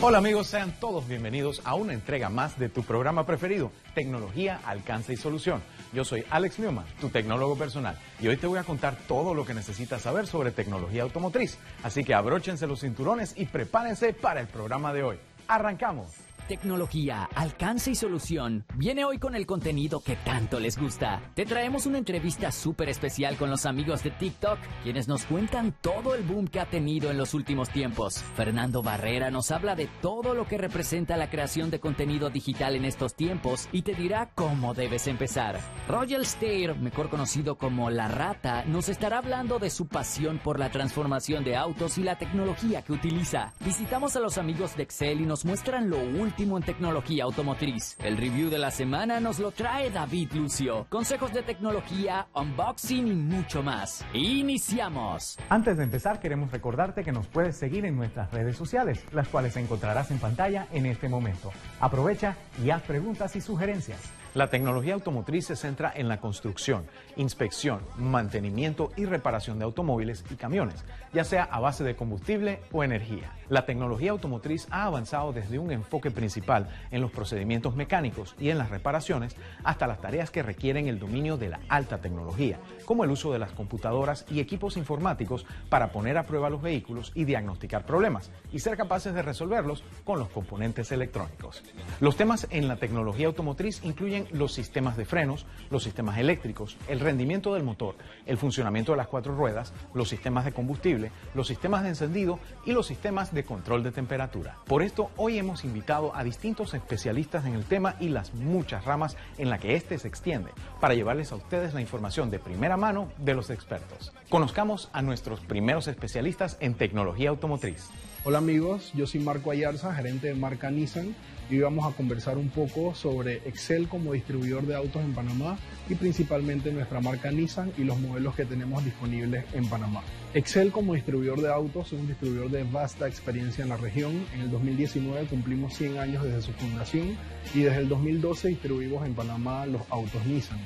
Hola amigos, sean todos bienvenidos a una entrega más de tu programa preferido, Tecnología, Alcance y Solución. Yo soy Alex Newman, tu tecnólogo personal, y hoy te voy a contar todo lo que necesitas saber sobre tecnología automotriz. Así que abróchense los cinturones y prepárense para el programa de hoy. ¡Arrancamos! Tecnología, alcance y solución viene hoy con el contenido que tanto les gusta. Te traemos una entrevista súper especial con los amigos de TikTok, quienes nos cuentan todo el boom que ha tenido en los últimos tiempos. Fernando Barrera nos habla de todo lo que representa la creación de contenido digital en estos tiempos y te dirá cómo debes empezar. Roger Stair, mejor conocido como La Rata, nos estará hablando de su pasión por la transformación de autos y la tecnología que utiliza. Visitamos a los amigos de Excel y nos muestran lo último en tecnología automotriz. El review de la semana nos lo trae David Lucio. Consejos de tecnología, unboxing y mucho más. Iniciamos. Antes de empezar, queremos recordarte que nos puedes seguir en nuestras redes sociales, las cuales encontrarás en pantalla en este momento. Aprovecha y haz preguntas y sugerencias. La tecnología automotriz se centra en la construcción, inspección, mantenimiento y reparación de automóviles y camiones, ya sea a base de combustible o energía. La tecnología automotriz ha avanzado desde un enfoque principal en los procedimientos mecánicos y en las reparaciones hasta las tareas que requieren el dominio de la alta tecnología, como el uso de las computadoras y equipos informáticos para poner a prueba los vehículos y diagnosticar problemas y ser capaces de resolverlos con los componentes electrónicos. Los temas en la tecnología automotriz incluyen los sistemas de frenos, los sistemas eléctricos, el rendimiento del motor, el funcionamiento de las cuatro ruedas, los sistemas de combustible, los sistemas de encendido y los sistemas de control de temperatura. Por esto, hoy hemos invitado a distintos especialistas en el tema y las muchas ramas en la que éste se extiende, para llevarles a ustedes la información de primera mano de los expertos. Conozcamos a nuestros primeros especialistas en tecnología automotriz. Hola amigos, yo soy Marco Ayarza, gerente de marca Nissan y hoy vamos a conversar un poco sobre Excel como distribuidor de autos en Panamá y principalmente nuestra marca Nissan y los modelos que tenemos disponibles en Panamá. Excel como distribuidor de autos es un distribuidor de vasta experiencia en la región. En el 2019 cumplimos 100 años desde su fundación y desde el 2012 distribuimos en Panamá los autos Nissan.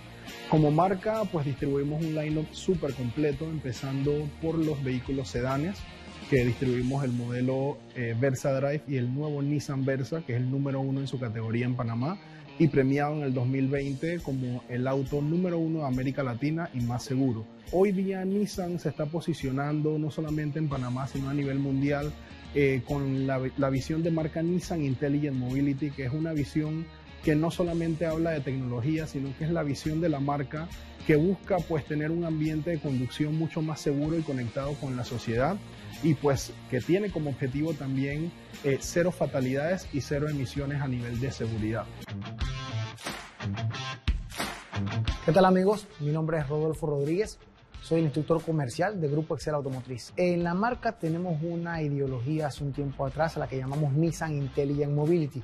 Como marca, pues distribuimos un lineup súper completo, empezando por los vehículos sedanes, que distribuimos el modelo eh, Versa Drive y el nuevo Nissan Versa, que es el número uno en su categoría en Panamá y premiado en el 2020 como el auto número uno de América Latina y más seguro. Hoy día Nissan se está posicionando no solamente en Panamá, sino a nivel mundial eh, con la, la visión de marca Nissan Intelligent Mobility, que es una visión que no solamente habla de tecnología, sino que es la visión de la marca que busca pues tener un ambiente de conducción mucho más seguro y conectado con la sociedad y pues que tiene como objetivo también eh, cero fatalidades y cero emisiones a nivel de seguridad. ¿Qué tal amigos? Mi nombre es Rodolfo Rodríguez, soy el instructor comercial de Grupo Excel Automotriz. En la marca tenemos una ideología hace un tiempo atrás a la que llamamos Nissan Intelligent Mobility.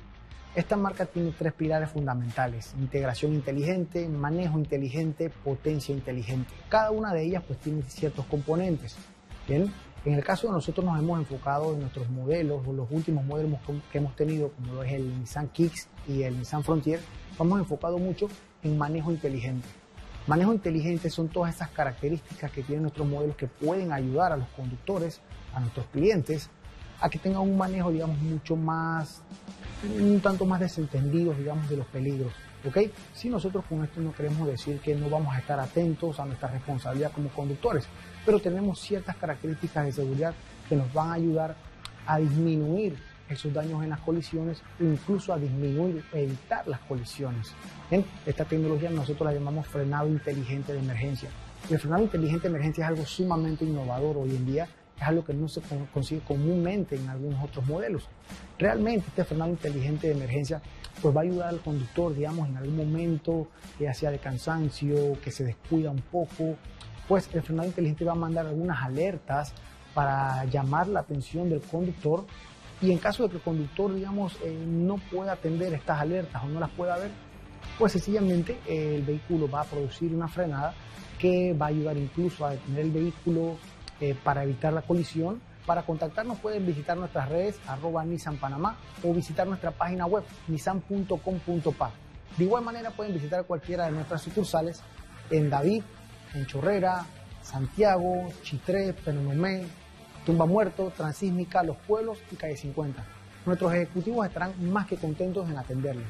Esta marca tiene tres pilares fundamentales, integración inteligente, manejo inteligente, potencia inteligente. Cada una de ellas pues tiene ciertos componentes. Bien, en el caso de nosotros nos hemos enfocado en nuestros modelos, o los últimos modelos que hemos tenido, como es el Nissan Kicks y el Nissan Frontier, hemos enfocado mucho en manejo inteligente. Manejo inteligente son todas esas características que tienen nuestros modelos que pueden ayudar a los conductores, a nuestros clientes, a que tengan un manejo, digamos, mucho más, un tanto más desentendido, digamos, de los peligros. ¿Ok? Si nosotros con esto no queremos decir que no vamos a estar atentos a nuestra responsabilidad como conductores, pero tenemos ciertas características de seguridad que nos van a ayudar a disminuir esos daños en las colisiones incluso a disminuir, evitar las colisiones. ¿Bien? Esta tecnología nosotros la llamamos frenado inteligente de emergencia. el frenado inteligente de emergencia es algo sumamente innovador hoy en día, es algo que no se consigue comúnmente en algunos otros modelos. Realmente este frenado inteligente de emergencia pues va a ayudar al conductor, digamos, en algún momento, ya sea de cansancio, que se descuida un poco, pues el frenado inteligente va a mandar algunas alertas para llamar la atención del conductor y en caso de que el conductor, digamos, eh, no pueda atender estas alertas o no las pueda ver, pues sencillamente eh, el vehículo va a producir una frenada que va a ayudar incluso a detener el vehículo eh, para evitar la colisión. Para contactarnos pueden visitar nuestras redes arroba Nissan Panamá o visitar nuestra página web nissan.com.pa. De igual manera pueden visitar cualquiera de nuestras sucursales en David, en Chorrera, Santiago, Chitré, Penonomé, Tumba Muerto, Transísmica, Los Pueblos y Calle 50. Nuestros ejecutivos estarán más que contentos en atenderles.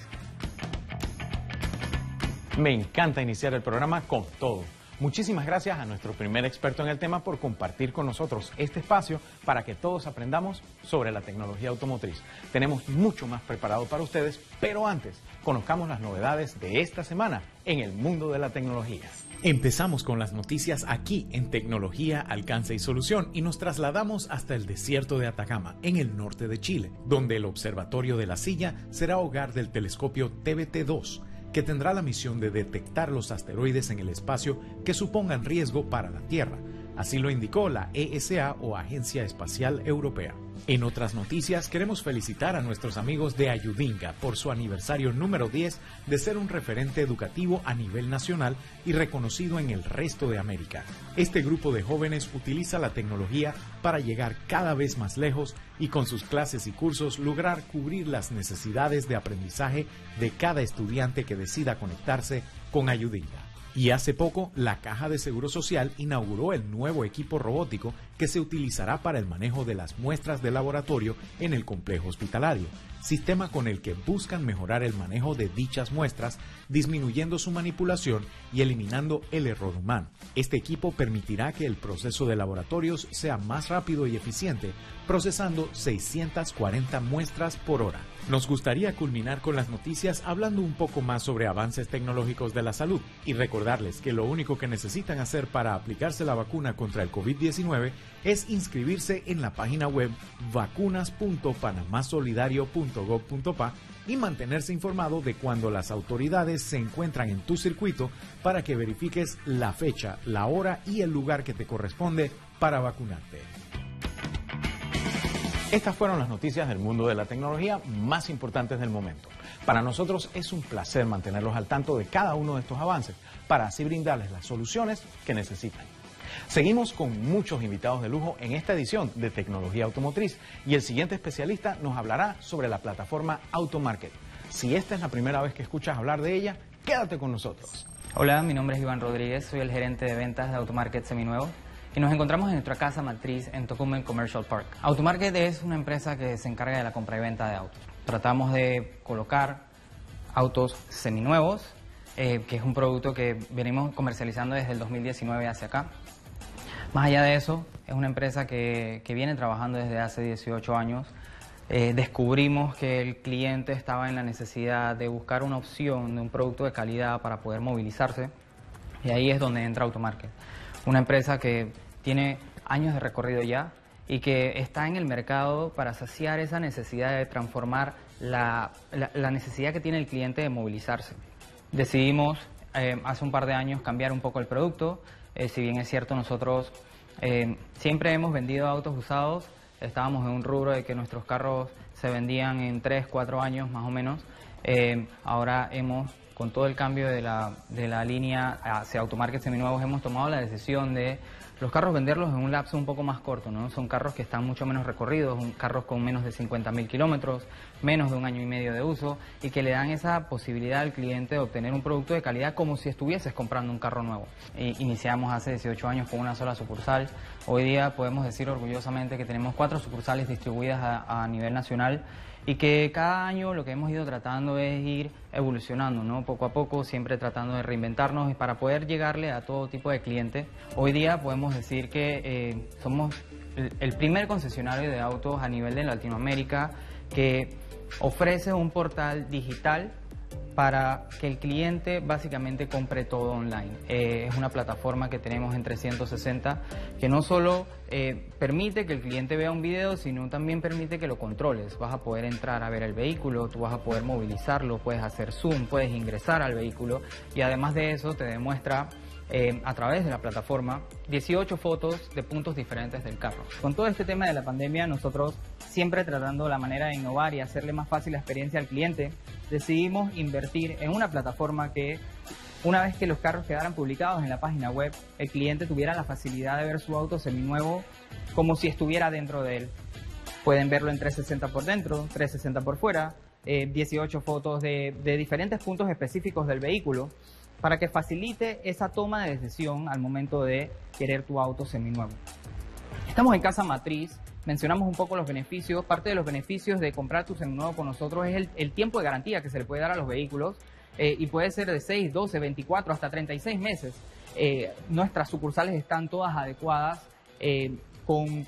Me encanta iniciar el programa con todo. Muchísimas gracias a nuestro primer experto en el tema por compartir con nosotros este espacio para que todos aprendamos sobre la tecnología automotriz. Tenemos mucho más preparado para ustedes, pero antes, conozcamos las novedades de esta semana en el mundo de la tecnología. Empezamos con las noticias aquí en Tecnología, Alcance y Solución y nos trasladamos hasta el desierto de Atacama, en el norte de Chile, donde el Observatorio de la Silla será hogar del telescopio TBT-2 que tendrá la misión de detectar los asteroides en el espacio que supongan riesgo para la Tierra. Así lo indicó la ESA o Agencia Espacial Europea. En otras noticias, queremos felicitar a nuestros amigos de Ayudinga por su aniversario número 10 de ser un referente educativo a nivel nacional y reconocido en el resto de América. Este grupo de jóvenes utiliza la tecnología para llegar cada vez más lejos y con sus clases y cursos lograr cubrir las necesidades de aprendizaje de cada estudiante que decida conectarse con Ayudinga. Y hace poco, la Caja de Seguro Social inauguró el nuevo equipo robótico que se utilizará para el manejo de las muestras de laboratorio en el complejo hospitalario, sistema con el que buscan mejorar el manejo de dichas muestras, disminuyendo su manipulación y eliminando el error humano. Este equipo permitirá que el proceso de laboratorios sea más rápido y eficiente, procesando 640 muestras por hora. Nos gustaría culminar con las noticias hablando un poco más sobre avances tecnológicos de la salud y recordarles que lo único que necesitan hacer para aplicarse la vacuna contra el COVID-19 es inscribirse en la página web vacunas.panamasolidario.gov.pa y mantenerse informado de cuando las autoridades se encuentran en tu circuito para que verifiques la fecha, la hora y el lugar que te corresponde para vacunarte. Estas fueron las noticias del mundo de la tecnología más importantes del momento. Para nosotros es un placer mantenerlos al tanto de cada uno de estos avances para así brindarles las soluciones que necesitan. Seguimos con muchos invitados de lujo en esta edición de Tecnología Automotriz y el siguiente especialista nos hablará sobre la plataforma Automarket. Si esta es la primera vez que escuchas hablar de ella, quédate con nosotros. Hola, mi nombre es Iván Rodríguez, soy el gerente de ventas de Automarket Seminuevo y nos encontramos en nuestra casa matriz en Tocumen Commercial Park. Automarket es una empresa que se encarga de la compra y venta de autos. Tratamos de colocar autos seminuevos, eh, que es un producto que venimos comercializando desde el 2019 hacia acá. Más allá de eso, es una empresa que, viene trabajando desde hace 18 años. Eh, descubrimos que el cliente estaba en la necesidad de buscar una opción de un producto de calidad para poder movilizarse y ahí es donde entra Automarket una empresa que tiene años de recorrido ya y que está en el mercado para saciar esa necesidad de transformar la, necesidad que tiene el cliente de movilizarse. Decidimos eh, hace un par de años cambiar un poco el producto, eh, si bien es cierto nosotros eh, siempre hemos vendido autos usados, estábamos en un rubro de que nuestros carros se vendían en 3, 4 años más o menos, ahora hemos con todo el cambio de la, de la línea hacia automarkets seminuevos, hemos tomado la decisión de los carros venderlos en un lapso un poco más corto, ¿no? Son carros que están mucho menos recorridos, carros con menos de 50.000 kilómetros, menos de un año y medio de uso y que le dan esa posibilidad al cliente de obtener un producto de calidad como si estuvieses comprando un carro nuevo. iniciamos hace 18 años con una sola sucursal. Hoy día podemos decir orgullosamente que tenemos cuatro sucursales distribuidas a, a nivel nacional y que cada año lo que hemos ido tratando es ir evolucionando, ¿no? Poco a poco, siempre tratando de reinventarnos para poder llegarle a todo tipo de clientes. Hoy día podemos decir que eh, somos el primer concesionario de autos a nivel de Latinoamérica que ofrece un portal digital para que el cliente básicamente compre todo online. Eh, es una plataforma que tenemos en 360 que no solo eh, permite que el cliente vea un video, sino también permite que lo controles. Vas a poder entrar a ver el vehículo, tú vas a poder movilizarlo, puedes hacer zoom, puedes ingresar al vehículo y además de eso te demuestra eh, a través de la plataforma 18 fotos de puntos diferentes del carro. Con todo este tema de la pandemia, nosotros siempre tratando la manera de innovar y hacerle más fácil la experiencia al cliente, decidimos invertir en una plataforma que una vez que los carros quedaran publicados en la página web, el cliente tuviera la facilidad de ver su auto seminuevo como si estuviera dentro de él. Pueden verlo en 360 por dentro, 360 por fuera, 18 eh, fotos de, de diferentes puntos específicos del vehículo para que facilite esa toma de decisión al momento de querer tu auto seminuevo. Estamos en Casa Matriz mencionamos un poco los beneficios. Parte de los beneficios de comprar tu seminuevo con nosotros es el, tiempo de garantía que se le puede dar a los vehículos eh, y puede ser de 6, 12, 24, hasta 36 meses. Eh, nuestras sucursales están todas adecuadas. Eh,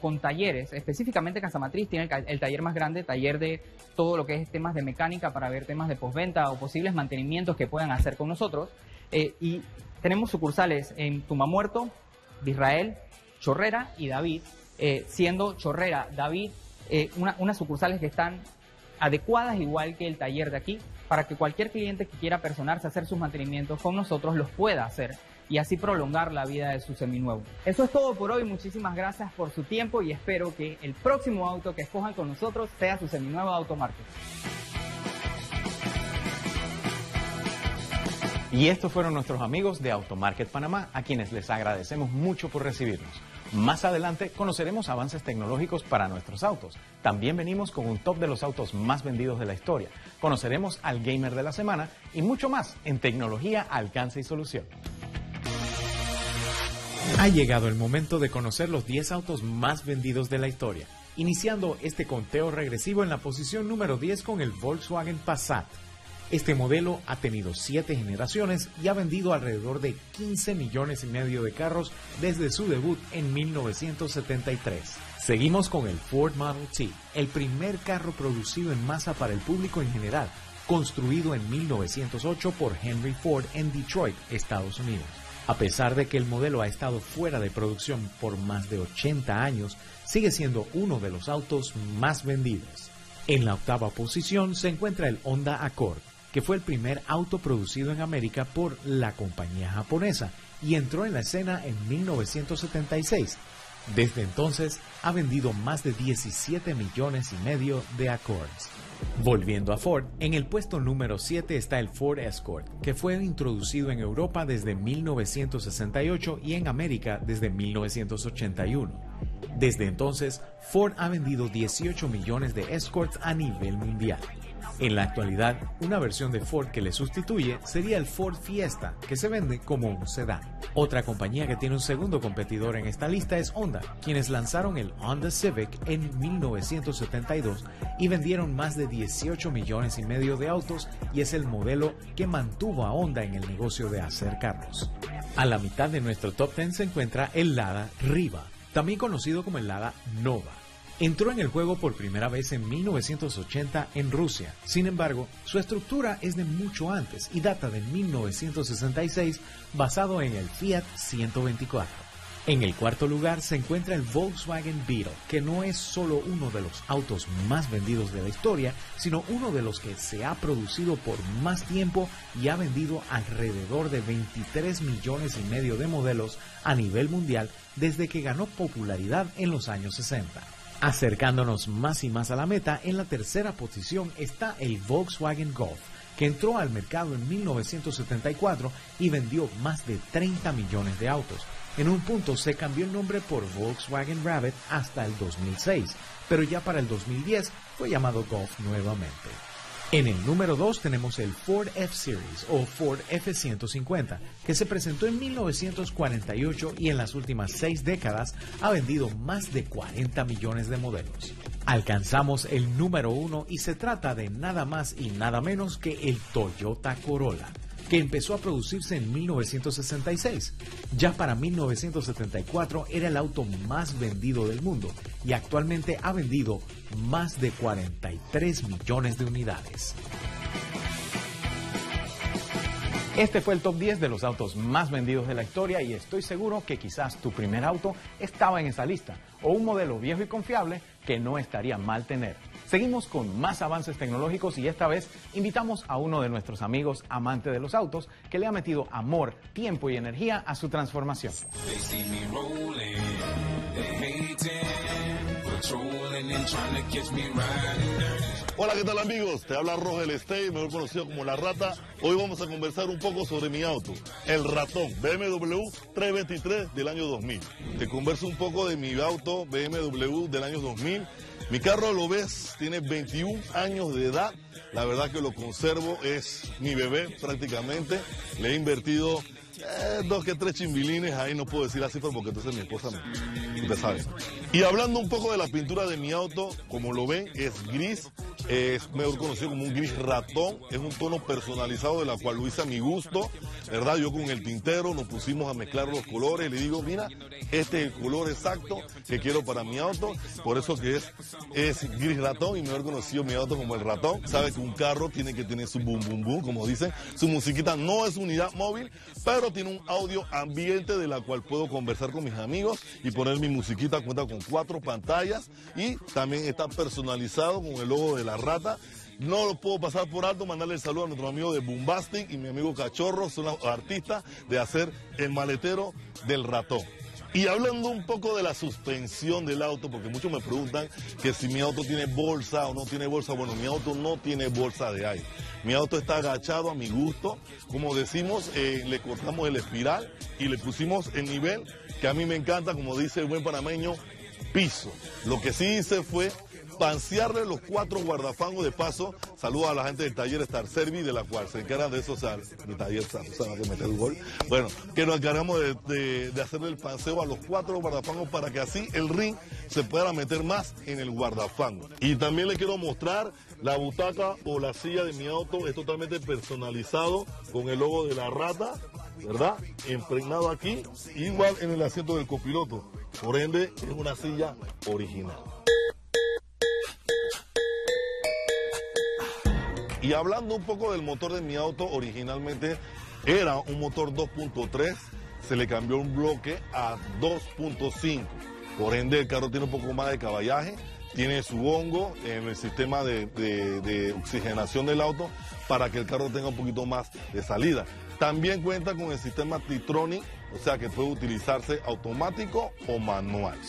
con, talleres, específicamente Casamatriz tiene el, taller más grande, taller de todo lo que es temas de mecánica para ver temas de postventa o posibles mantenimientos que puedan hacer con nosotros. Y tenemos sucursales en Tumamuerto, Israel, Chorrera y David, eh, siendo Chorrera, David, eh, unas sucursales que están adecuadas igual que el taller de aquí, para que cualquier cliente que quiera personarse a hacer sus mantenimientos con nosotros los pueda hacer y así prolongar la vida de su seminuevo. Eso es todo por hoy, muchísimas gracias por su tiempo y espero que el próximo auto que escojan con nosotros sea su seminuevo Automarket. Y estos fueron nuestros amigos de Automarket Panamá, a quienes les agradecemos mucho por recibirnos. Más adelante conoceremos avances tecnológicos para nuestros autos. También venimos con un top de los autos más vendidos de la historia. Conoceremos al gamer de la semana y mucho más en tecnología, alcance y solución. Ha llegado el momento de conocer los 10 autos más vendidos de la historia, iniciando este conteo regresivo en la posición número 10 con el Volkswagen Passat. Este modelo ha tenido siete generaciones y ha vendido alrededor de 15 millones y medio de carros desde su debut en 1973. Seguimos con el Ford Model T, el primer carro producido en masa para el público en general, construido en 1908 por Henry Ford en Detroit, Estados Unidos. A pesar de que el modelo ha estado fuera de producción por más de 80 años, sigue siendo uno de los autos más vendidos. En la octava posición se encuentra el Honda Accord, que fue el primer auto producido en América por la compañía japonesa y entró en la escena en 1976. Desde entonces ha vendido más de 17 millones y medio de Accords. Volviendo a Ford, en el puesto número 7 está el Ford Escort, que fue introducido en Europa desde 1968 y en América desde 1981. Desde entonces, Ford ha vendido 18 millones de Escorts a nivel mundial. En la actualidad, una versión de Ford que le sustituye sería el Ford Fiesta, que se vende como un sedán. Otra compañía que tiene un segundo competidor en esta lista es Honda, quienes lanzaron el Honda Civic en 1972 y vendieron más de 18 millones y medio de autos y es el modelo que mantuvo a Honda en el negocio de hacer carros. A la mitad de nuestro top 10 se encuentra el Lada Riva, también conocido como el Lada Nova entró en el juego por primera vez en 1980 en Rusia. Sin embargo, su estructura es de mucho antes y data de 1966 basado en el Fiat 124. En el cuarto lugar se encuentra el Volkswagen Beetle, que no es solo uno de los autos más vendidos de la historia, sino uno de los que se ha producido por más tiempo y ha vendido alrededor de 23 millones y medio de modelos a nivel mundial desde que ganó popularidad en los años 60. Acercándonos más y más a la meta, en la tercera posición está el Volkswagen Golf, que entró al mercado en 1974 y vendió más de 30 millones de autos. En un punto se cambió el nombre por Volkswagen Rabbit hasta el 2006, pero ya para el 2010 fue llamado Golf nuevamente. En el número 2 tenemos el Ford F-Series o Ford F-150, que se presentó en 1948 y en las últimas seis décadas ha vendido más de 40 millones de modelos. Alcanzamos el número 1 y se trata de nada más y nada menos que el Toyota Corolla que empezó a producirse en 1966. Ya para 1974 era el auto más vendido del mundo y actualmente ha vendido más de 43 millones de unidades. Este fue el top 10 de los autos más vendidos de la historia y estoy seguro que quizás tu primer auto estaba en esa lista o un modelo viejo y confiable que no estaría mal tener. Seguimos con más avances tecnológicos y esta vez invitamos a uno de nuestros amigos amante de los autos que le ha metido amor, tiempo y energía a su transformación. Hola, ¿qué tal amigos? Te habla Rogel Stey, mejor conocido como La Rata. Hoy vamos a conversar un poco sobre mi auto, el Ratón BMW 323 del año 2000. Te converso un poco de mi auto BMW del año 2000 mi carro, lo ves, tiene 21 años de edad. La verdad que lo conservo, es mi bebé prácticamente. Le he invertido eh, dos que tres chimbilines, ahí no puedo decir así porque entonces mi esposa me, usted sabe. Y hablando un poco de la pintura de mi auto, como lo ven, es gris, es mejor conocido como un gris ratón, es un tono personalizado de la cual lo hice a mi gusto, ¿verdad? Yo con el tintero nos pusimos a mezclar los colores, le digo, mira, este es el color exacto que quiero para mi auto, por eso que es, es gris ratón y mejor conocido mi auto como el ratón. Sabe que un carro tiene que tener su boom boom boom, como dicen, su musiquita no es unidad móvil, pero tiene un audio ambiente de la cual puedo conversar con mis amigos y poner mi musiquita, cuenta con cuatro pantallas y también está personalizado con el logo de la rata no lo puedo pasar por alto, mandarle el saludo a nuestro amigo de Bombastic y mi amigo Cachorro, son los artistas de hacer el maletero del ratón. Y hablando un poco de la suspensión del auto, porque muchos me preguntan que si mi auto tiene bolsa o no tiene bolsa. Bueno, mi auto no tiene bolsa de aire. Mi auto está agachado a mi gusto. Como decimos, eh, le cortamos el espiral y le pusimos el nivel que a mí me encanta, como dice el buen panameño, piso. Lo que sí hice fue pansearle los cuatro guardafangos de paso. Saludo a la gente del taller Star Service, de la cual se encargan de eso, o sea, taller Susana que meter el gol. Bueno, que nos encargamos de, hacerle el panseo a los cuatro guardafangos para que así el ring se pueda meter más en el guardafango. Y también le quiero mostrar la butaca o la silla de mi auto, es totalmente personalizado con el logo de la rata, ¿verdad? Impregnado aquí, igual en el asiento del copiloto. Por ende, es una silla original. Y hablando un poco del motor de mi auto, originalmente era un motor 2.3, se le cambió un bloque a 2.5. Por ende, el carro tiene un poco más de caballaje, tiene su hongo en el sistema de, oxigenación del auto para que el carro tenga un poquito más de salida. También cuenta con el sistema Titronic, o sea que puede utilizarse automático o manual.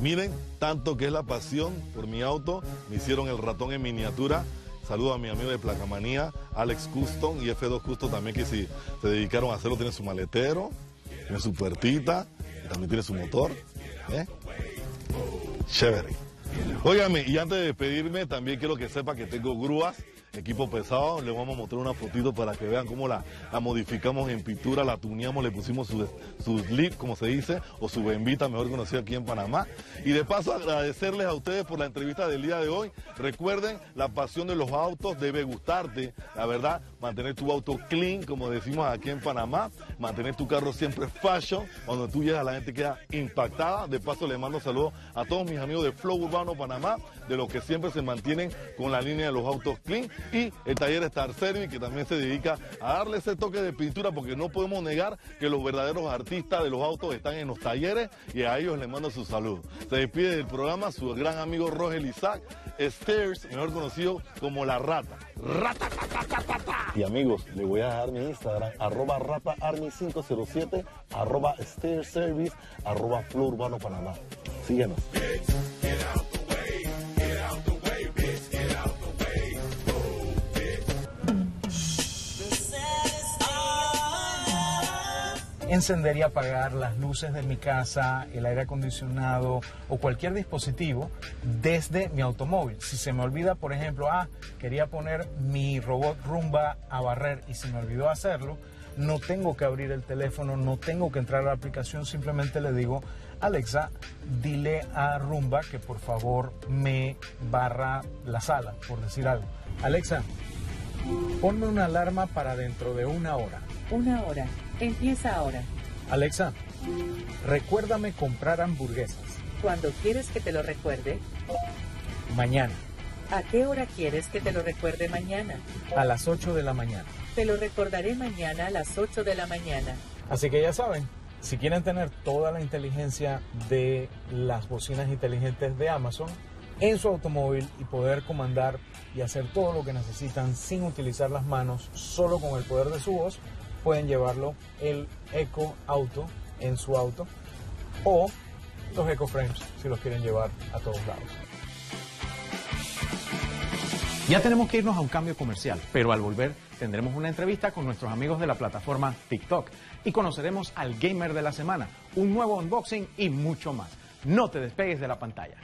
Miren, tanto que es la pasión por mi auto, me hicieron el ratón en miniatura Saludo a mi amigo de Placamanía, Alex Custom y F2 Custom también que si se dedicaron a hacerlo. Tiene su maletero, tiene su puertita, también tiene su motor. ¿eh? Chévere. Óigame, y antes de despedirme, también quiero que sepa que tengo grúas equipo pesado. Le vamos a mostrar una fotito para que vean cómo la, modificamos en pintura, la tuneamos, le pusimos su, su como se dice, o su bembita, mejor conocida aquí en Panamá. Y de paso agradecerles a ustedes por la entrevista del día de hoy. Recuerden, la pasión de los autos debe gustarte, la verdad, mantener tu auto clean, como decimos aquí en Panamá, mantener tu carro siempre fashion, cuando tú llegas la gente queda impactada. De paso le mando saludos a todos mis amigos de Flow Urbano Panamá, de los que siempre se mantienen con la línea de los autos clean y el taller Star Service que también se dedica a darle ese toque de pintura porque no podemos negar que los verdaderos artistas de los autos están en los talleres y a ellos les mando su saludo. Se despide del programa su gran amigo Roger Isaac, Stairs, mejor conocido como La Rata. Rata, Y amigos, le voy a dejar mi Instagram, arroba rataarmy507, arroba Service, arroba Flow Urbano Panamá. Síguenos. Encender y apagar las luces de mi casa, el aire acondicionado o cualquier dispositivo desde mi automóvil. Si se me olvida, por ejemplo, ah, quería poner mi robot rumba a barrer y se me olvidó hacerlo, no tengo que abrir el teléfono, no tengo que entrar a la aplicación, simplemente le digo, Alexa, dile a Rumba que por favor me barra la sala, por decir algo. Alexa, ponme una alarma para dentro de una hora. Una hora. Empieza ahora. Alexa, recuérdame comprar hamburguesas. ¿Cuándo quieres que te lo recuerde? Mañana. ¿A qué hora quieres que te lo recuerde mañana? A las 8 de la mañana. Te lo recordaré mañana a las 8 de la mañana. Así que ya saben, si quieren tener toda la inteligencia de las bocinas inteligentes de Amazon en su automóvil y poder comandar y hacer todo lo que necesitan sin utilizar las manos, solo con el poder de su voz, pueden llevarlo el Eco Auto en su auto o los Eco Frames si los quieren llevar a todos lados. Ya tenemos que irnos a un cambio comercial, pero al volver tendremos una entrevista con nuestros amigos de la plataforma TikTok y conoceremos al gamer de la semana, un nuevo unboxing y mucho más. No te despegues de la pantalla.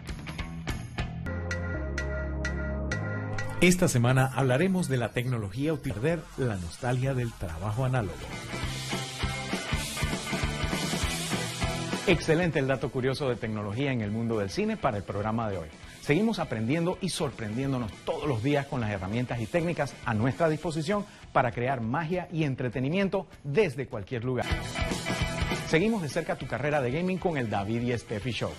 Esta semana hablaremos de la tecnología o perder la nostalgia del trabajo análogo. Excelente el dato curioso de tecnología en el mundo del cine para el programa de hoy. Seguimos aprendiendo y sorprendiéndonos todos los días con las herramientas y técnicas a nuestra disposición para crear magia y entretenimiento desde cualquier lugar. Seguimos de cerca tu carrera de gaming con el David y Steffi Show.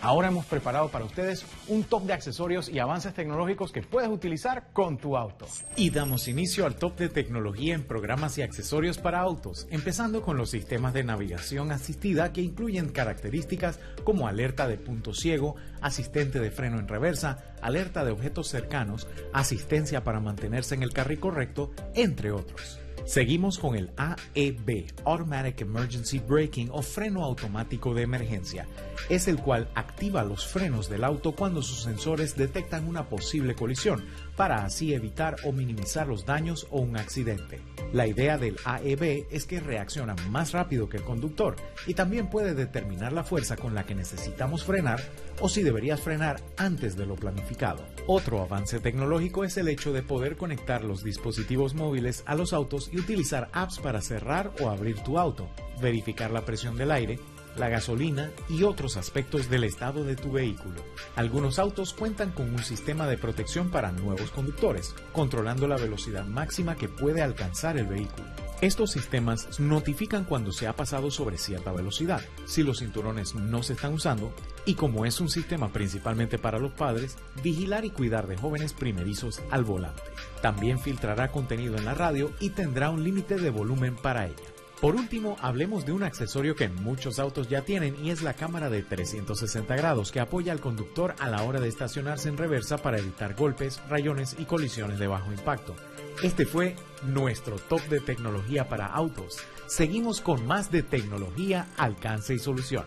Ahora hemos preparado para ustedes un top de accesorios y avances tecnológicos que puedes utilizar con tu auto. Y damos inicio al top de tecnología en programas y accesorios para autos, empezando con los sistemas de navegación asistida que incluyen características como alerta de punto ciego, asistente de freno en reversa, alerta de objetos cercanos, asistencia para mantenerse en el carril correcto, entre otros. Seguimos con el AEB, Automatic Emergency Braking o freno automático de emergencia. Es el cual activa los frenos del auto cuando sus sensores detectan una posible colisión, para así evitar o minimizar los daños o un accidente. La idea del AEB es que reacciona más rápido que el conductor y también puede determinar la fuerza con la que necesitamos frenar o si deberías frenar antes de lo planificado. Otro avance tecnológico es el hecho de poder conectar los dispositivos móviles a los autos y utilizar apps para cerrar o abrir tu auto, verificar la presión del aire, la gasolina y otros aspectos del estado de tu vehículo. Algunos autos cuentan con un sistema de protección para nuevos conductores, controlando la velocidad máxima que puede alcanzar el vehículo. Estos sistemas notifican cuando se ha pasado sobre cierta velocidad, si los cinturones no se están usando y como es un sistema principalmente para los padres, vigilar y cuidar de jóvenes primerizos al volante. También filtrará contenido en la radio y tendrá un límite de volumen para ella. Por último, hablemos de un accesorio que muchos autos ya tienen y es la cámara de 360 grados que apoya al conductor a la hora de estacionarse en reversa para evitar golpes, rayones y colisiones de bajo impacto. Este fue nuestro top de tecnología para autos. Seguimos con más de tecnología, alcance y solución.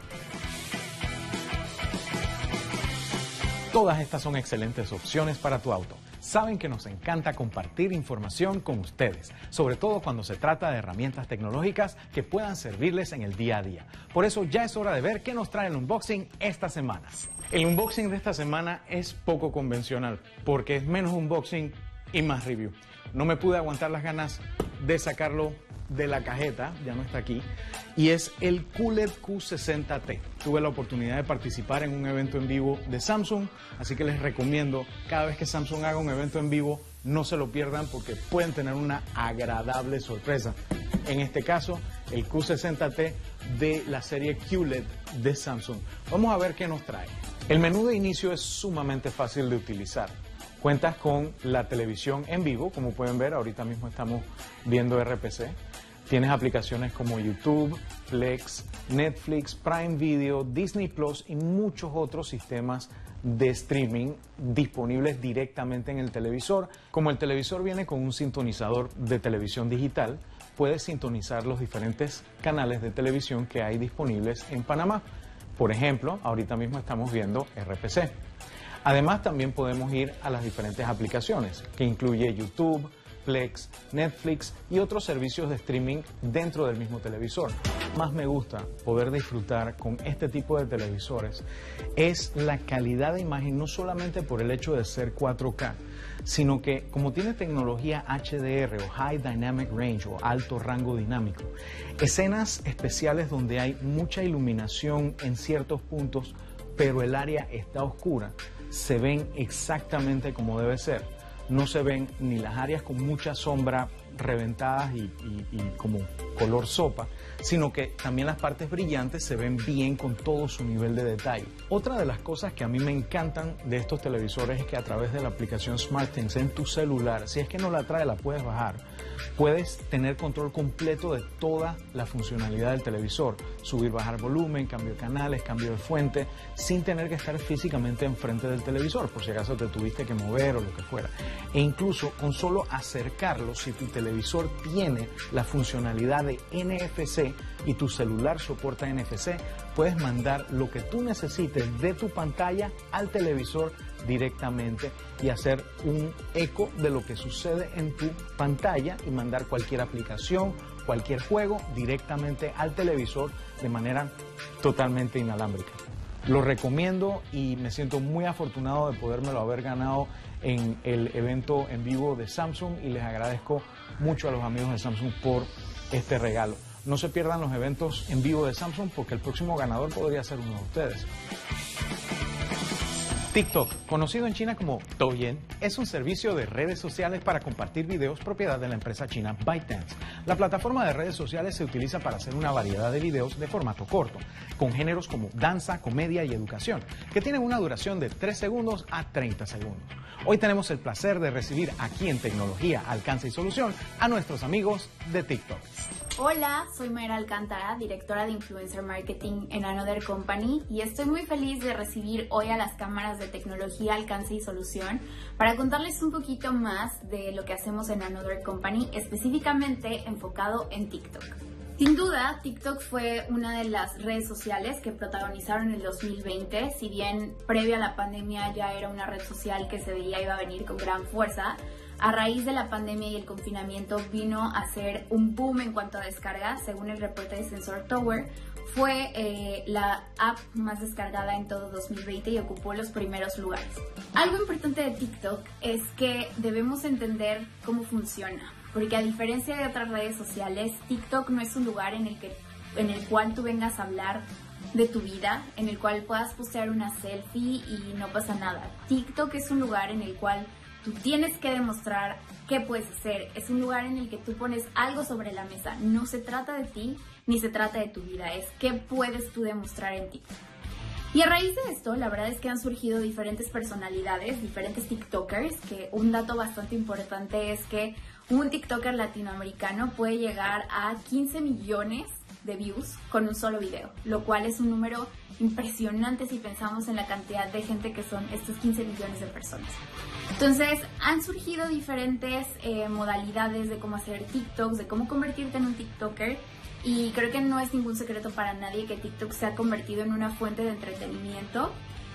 Todas estas son excelentes opciones para tu auto. Saben que nos encanta compartir información con ustedes, sobre todo cuando se trata de herramientas tecnológicas que puedan servirles en el día a día. Por eso ya es hora de ver qué nos trae el unboxing esta semana. El unboxing de esta semana es poco convencional, porque es menos unboxing y más review. No me pude aguantar las ganas de sacarlo de la cajeta, ya no está aquí, y es el QLED Q60T. Tuve la oportunidad de participar en un evento en vivo de Samsung, así que les recomiendo cada vez que Samsung haga un evento en vivo, no se lo pierdan porque pueden tener una agradable sorpresa. En este caso, el Q60T de la serie QLED de Samsung. Vamos a ver qué nos trae. El menú de inicio es sumamente fácil de utilizar. Cuentas con la televisión en vivo, como pueden ver, ahorita mismo estamos viendo RPC. Tienes aplicaciones como YouTube, Flex, Netflix, Prime Video, Disney Plus y muchos otros sistemas de streaming disponibles directamente en el televisor. Como el televisor viene con un sintonizador de televisión digital, puedes sintonizar los diferentes canales de televisión que hay disponibles en Panamá. Por ejemplo, ahorita mismo estamos viendo RPC. Además, también podemos ir a las diferentes aplicaciones, que incluye YouTube, Plex, Netflix y otros servicios de streaming dentro del mismo televisor. Más me gusta poder disfrutar con este tipo de televisores es la calidad de imagen, no solamente por el hecho de ser 4K, sino que como tiene tecnología HDR o High Dynamic Range o alto rango dinámico, escenas especiales donde hay mucha iluminación en ciertos puntos, pero el área está oscura, se ven exactamente como debe ser no se ven ni las áreas con mucha sombra reventadas y, como color sopa, sino que también las partes brillantes se ven bien con todo su nivel de detalle. Otra de las cosas que a mí me encantan de estos televisores es que a través de la aplicación SmartThings en tu celular, si es que no la trae, la puedes bajar, puedes tener control completo de toda la funcionalidad del televisor, subir, bajar volumen, cambio de canales, cambio de fuente, sin tener que estar físicamente enfrente del televisor, por si acaso te tuviste que mover o lo que fuera. E incluso con solo acercarlo, si tu televisor tiene la funcionalidad de NFC y tu celular soporta NFC, puedes mandar lo que tú necesites de tu pantalla al televisor directamente y hacer un eco de lo que sucede en tu pantalla y mandar cualquier aplicación, cualquier juego directamente al televisor de manera totalmente inalámbrica. Lo recomiendo y me siento muy afortunado de podérmelo haber ganado en el evento en vivo de Samsung y les agradezco mucho a los amigos de Samsung por este regalo. No se pierdan los eventos en vivo de Samsung porque el próximo ganador podría ser uno de ustedes. TikTok, conocido en China como Douyin, es un servicio de redes sociales para compartir videos propiedad de la empresa china ByteDance. La plataforma de redes sociales se utiliza para hacer una variedad de videos de formato corto, con géneros como danza, comedia y educación, que tienen una duración de 3 segundos a 30 segundos. Hoy tenemos el placer de recibir aquí en Tecnología, Alcance y Solución a nuestros amigos de TikTok. Hola, soy Mayra Alcántara, directora de Influencer Marketing en Another Company y estoy muy feliz de recibir hoy a las cámaras de tecnología, alcance y solución para contarles un poquito más de lo que hacemos en Another Company, específicamente enfocado en TikTok. Sin duda, TikTok fue una de las redes sociales que protagonizaron el 2020. Si bien previo a la pandemia ya era una red social que se veía iba a venir con gran fuerza, a raíz de la pandemia y el confinamiento vino a ser un boom en cuanto a descargas, según el reporte de Sensor Tower. Fue eh, la app más descargada en todo 2020 y ocupó los primeros lugares. Algo importante de TikTok es que debemos entender cómo funciona, porque a diferencia de otras redes sociales, TikTok no es un lugar en el, que, en el cual tú vengas a hablar de tu vida, en el cual puedas postear una selfie y no pasa nada. TikTok es un lugar en el cual Tú tienes que demostrar qué puedes hacer. Es un lugar en el que tú pones algo sobre la mesa. No se trata de ti ni se trata de tu vida. Es qué puedes tú demostrar en ti. Y a raíz de esto, la verdad es que han surgido diferentes personalidades, diferentes TikTokers, que un dato bastante importante es que un TikToker latinoamericano puede llegar a 15 millones de views con un solo video, lo cual es un número impresionante si pensamos en la cantidad de gente que son estos 15 millones de personas. Entonces, han surgido diferentes eh, modalidades de cómo hacer TikToks, de cómo convertirte en un TikToker. Y creo que no es ningún secreto para nadie que TikTok se ha convertido en una fuente de entretenimiento.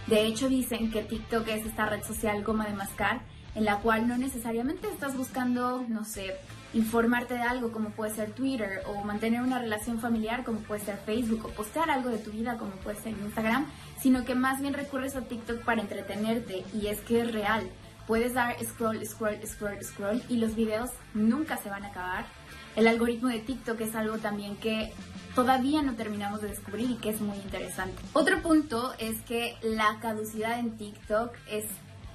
De hecho, dicen que TikTok es esta red social goma de mascar, en la cual no necesariamente estás buscando, no sé, informarte de algo como puede ser Twitter, o mantener una relación familiar como puede ser Facebook, o postear algo de tu vida como puede ser Instagram, sino que más bien recurres a TikTok para entretenerte, y es que es real Puedes dar scroll, scroll, scroll, scroll y los videos nunca se van a acabar. El algoritmo de TikTok es algo también que todavía no terminamos de descubrir y que es muy interesante. Otro punto es que la caducidad en TikTok es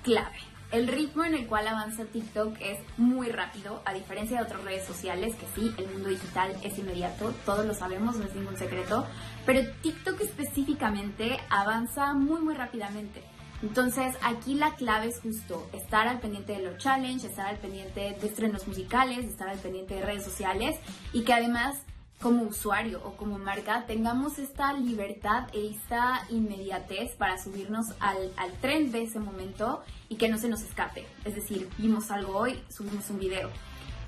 clave. El ritmo en el cual avanza TikTok es muy rápido, a diferencia de otras redes sociales, que sí, el mundo digital es inmediato, todos lo sabemos, no es ningún secreto, pero TikTok específicamente avanza muy, muy rápidamente. Entonces aquí la clave es justo estar al pendiente de los challenges, estar al pendiente de estrenos musicales, estar al pendiente de redes sociales y que además como usuario o como marca tengamos esta libertad e esta inmediatez para subirnos al, al tren de ese momento y que no se nos escape. Es decir, vimos algo hoy, subimos un video.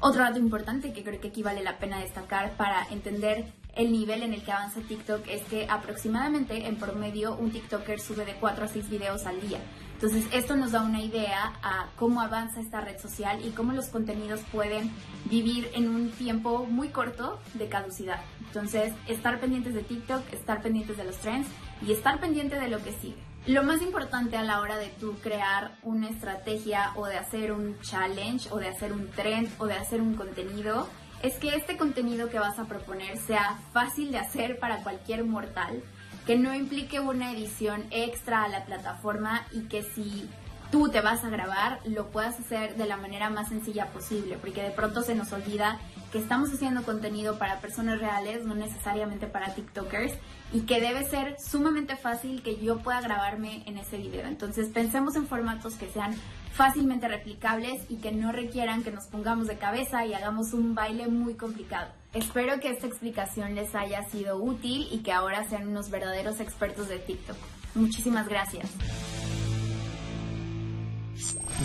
Otro dato importante que creo que aquí vale la pena destacar para entender el nivel en el que avanza TikTok es que aproximadamente en promedio un TikToker sube de 4 a 6 videos al día. Entonces esto nos da una idea a cómo avanza esta red social y cómo los contenidos pueden vivir en un tiempo muy corto de caducidad. Entonces estar pendientes de TikTok, estar pendientes de los trends y estar pendiente de lo que sigue. Lo más importante a la hora de tú crear una estrategia o de hacer un challenge o de hacer un trend o de hacer un contenido es que este contenido que vas a proponer sea fácil de hacer para cualquier mortal, que no implique una edición extra a la plataforma y que si tú te vas a grabar lo puedas hacer de la manera más sencilla posible, porque de pronto se nos olvida que estamos haciendo contenido para personas reales, no necesariamente para TikTokers, y que debe ser sumamente fácil que yo pueda grabarme en ese video. Entonces pensemos en formatos que sean fácilmente replicables y que no requieran que nos pongamos de cabeza y hagamos un baile muy complicado. Espero que esta explicación les haya sido útil y que ahora sean unos verdaderos expertos de TikTok. Muchísimas gracias.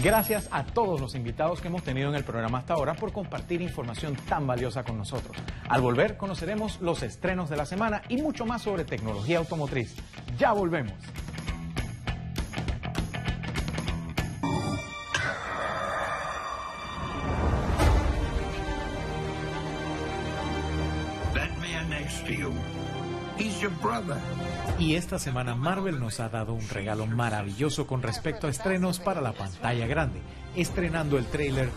Gracias a todos los invitados que hemos tenido en el programa hasta ahora por compartir información tan valiosa con nosotros. Al volver conoceremos los estrenos de la semana y mucho más sobre tecnología automotriz. Ya volvemos. Y esta semana Marvel nos ha dado un regalo maravilloso con respecto a estrenos para la pantalla grande, estrenando el tráiler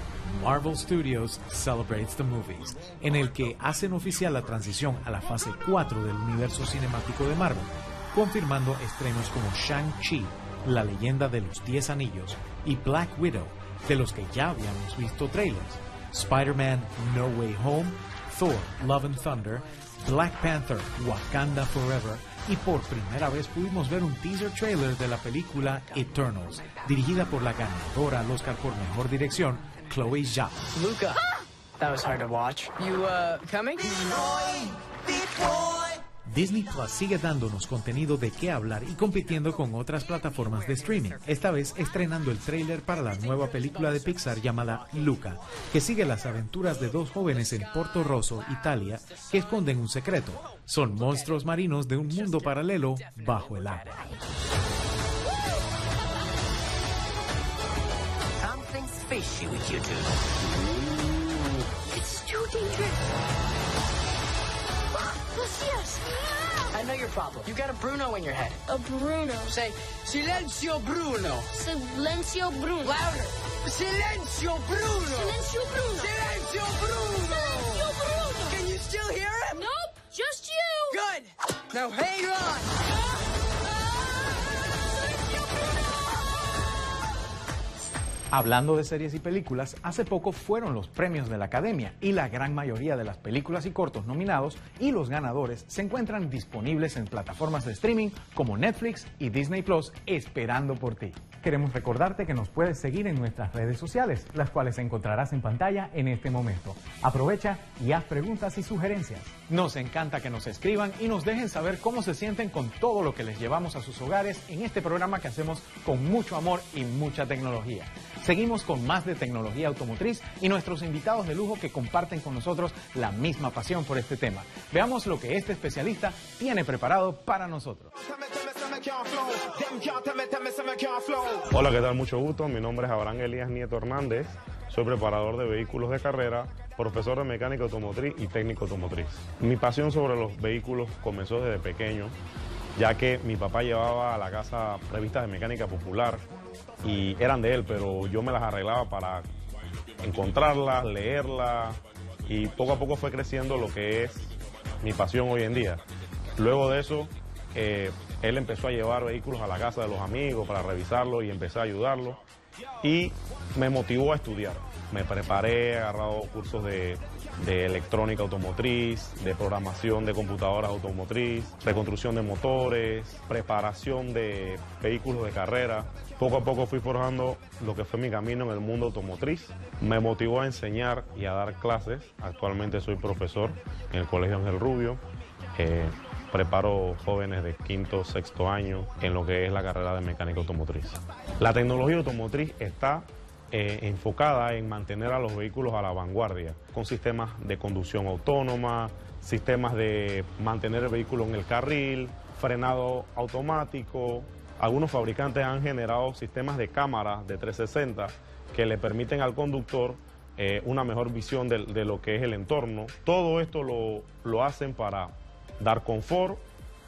Marvel Studios Celebrates the Movies, en el que hacen oficial la transición a la fase 4 del universo cinemático de Marvel, confirmando estrenos como Shang-Chi, la leyenda de los 10 anillos, y Black Widow, de los que ya habíamos visto trailers, Spider-Man No Way Home, Thor Love and Thunder, Black Panther Wakanda Forever y por primera vez pudimos ver un teaser trailer de la película Eternals, dirigida por la ganadora al Oscar por Mejor Dirección, Chloe Zhao. Luca, that was hard to watch. You, uh, coming? Disney Plus sigue dándonos contenido de qué hablar y compitiendo con otras plataformas de streaming, esta vez estrenando el tráiler para la nueva película de Pixar llamada Luca, que sigue las aventuras de dos jóvenes en Porto Rosso, Italia, que esconden un secreto. Son monstruos marinos de un mundo paralelo bajo el agua. I know your problem. You got a Bruno in your head. A Bruno. Say, Silencio Bruno. Silencio Bruno. Louder. Silencio Bruno. Silencio Bruno. Silencio Bruno. Silencio Bruno. Can you still hear him? Nope, just you. Good. Now hang on. Hablando de series y películas, hace poco fueron los premios de la Academia y la gran mayoría de las películas y cortos nominados y los ganadores se encuentran disponibles en plataformas de streaming como Netflix y Disney Plus esperando por ti. Queremos recordarte que nos puedes seguir en nuestras redes sociales, las cuales encontrarás en pantalla en este momento. Aprovecha y haz preguntas y sugerencias. Nos encanta que nos escriban y nos dejen saber cómo se sienten con todo lo que les llevamos a sus hogares en este programa que hacemos con mucho amor y mucha tecnología. Seguimos con más de tecnología automotriz y nuestros invitados de lujo que comparten con nosotros la misma pasión por este tema. Veamos lo que este especialista tiene preparado para nosotros. Hola, ¿qué tal? Mucho gusto. Mi nombre es Abraham Elías Nieto Hernández. Soy preparador de vehículos de carrera, profesor de mecánica automotriz y técnico automotriz. Mi pasión sobre los vehículos comenzó desde pequeño, ya que mi papá llevaba a la casa revistas de mecánica popular y eran de él, pero yo me las arreglaba para encontrarlas, leerlas y poco a poco fue creciendo lo que es mi pasión hoy en día. Luego de eso, eh, él empezó a llevar vehículos a la casa de los amigos para revisarlos y empecé a ayudarlo y me motivó a estudiar. Me preparé, he agarrado cursos de, de electrónica automotriz, de programación de computadoras automotriz, reconstrucción de motores, preparación de vehículos de carrera. Poco a poco fui forjando lo que fue mi camino en el mundo automotriz. Me motivó a enseñar y a dar clases. Actualmente soy profesor en el Colegio Ángel Rubio. Eh, preparo jóvenes de quinto, sexto año en lo que es la carrera de mecánica automotriz. La tecnología automotriz está eh, enfocada en mantener a los vehículos a la vanguardia, con sistemas de conducción autónoma, sistemas de mantener el vehículo en el carril, frenado automático. Algunos fabricantes han generado sistemas de cámara de 360 que le permiten al conductor eh, una mejor visión de, de, lo que es el entorno. Todo esto lo, lo hacen para dar confort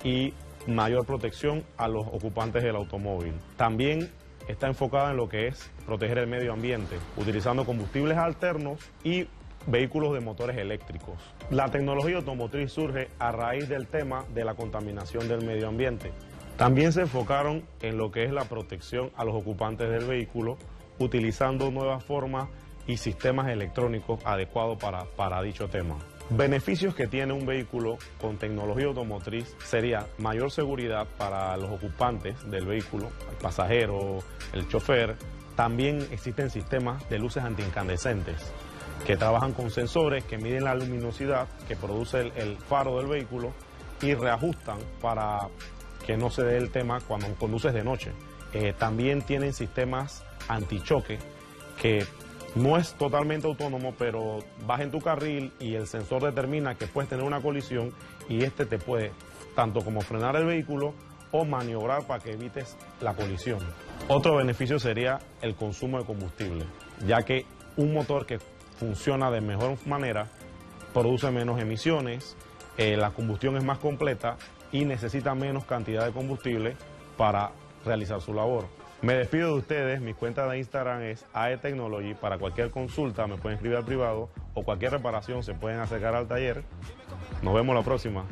y mayor protección a los ocupantes del automóvil. También está enfocada en lo que es proteger el medio ambiente, utilizando combustibles alternos y vehículos de motores eléctricos. La tecnología automotriz surge a raíz del tema de la contaminación del medio ambiente. También se enfocaron en lo que es la protección a los ocupantes del vehículo, utilizando nuevas formas y sistemas electrónicos adecuados para, dicho tema. Beneficios que tiene un vehículo con tecnología automotriz sería mayor seguridad para los ocupantes del vehículo, el pasajero, el chofer. También existen sistemas de luces antiincandescentes que trabajan con sensores que miden la luminosidad que produce el faro del vehículo y reajustan para que no se dé el tema cuando conduces de noche. Eh, también tienen sistemas antichoque que no es totalmente autónomo, pero vas en tu carril y el sensor determina que puedes tener una colisión y este te puede tanto como frenar el vehículo o maniobrar para que evites la colisión. Otro beneficio sería el consumo de combustible, ya que un motor que funciona de mejor manera produce menos emisiones, eh, la combustión es más completa y necesita menos cantidad de combustible para realizar su labor. Me despido de ustedes, mi cuenta de Instagram es AE Technology. Para cualquier consulta me pueden escribir al privado o cualquier reparación se pueden acercar al taller. Nos vemos la próxima.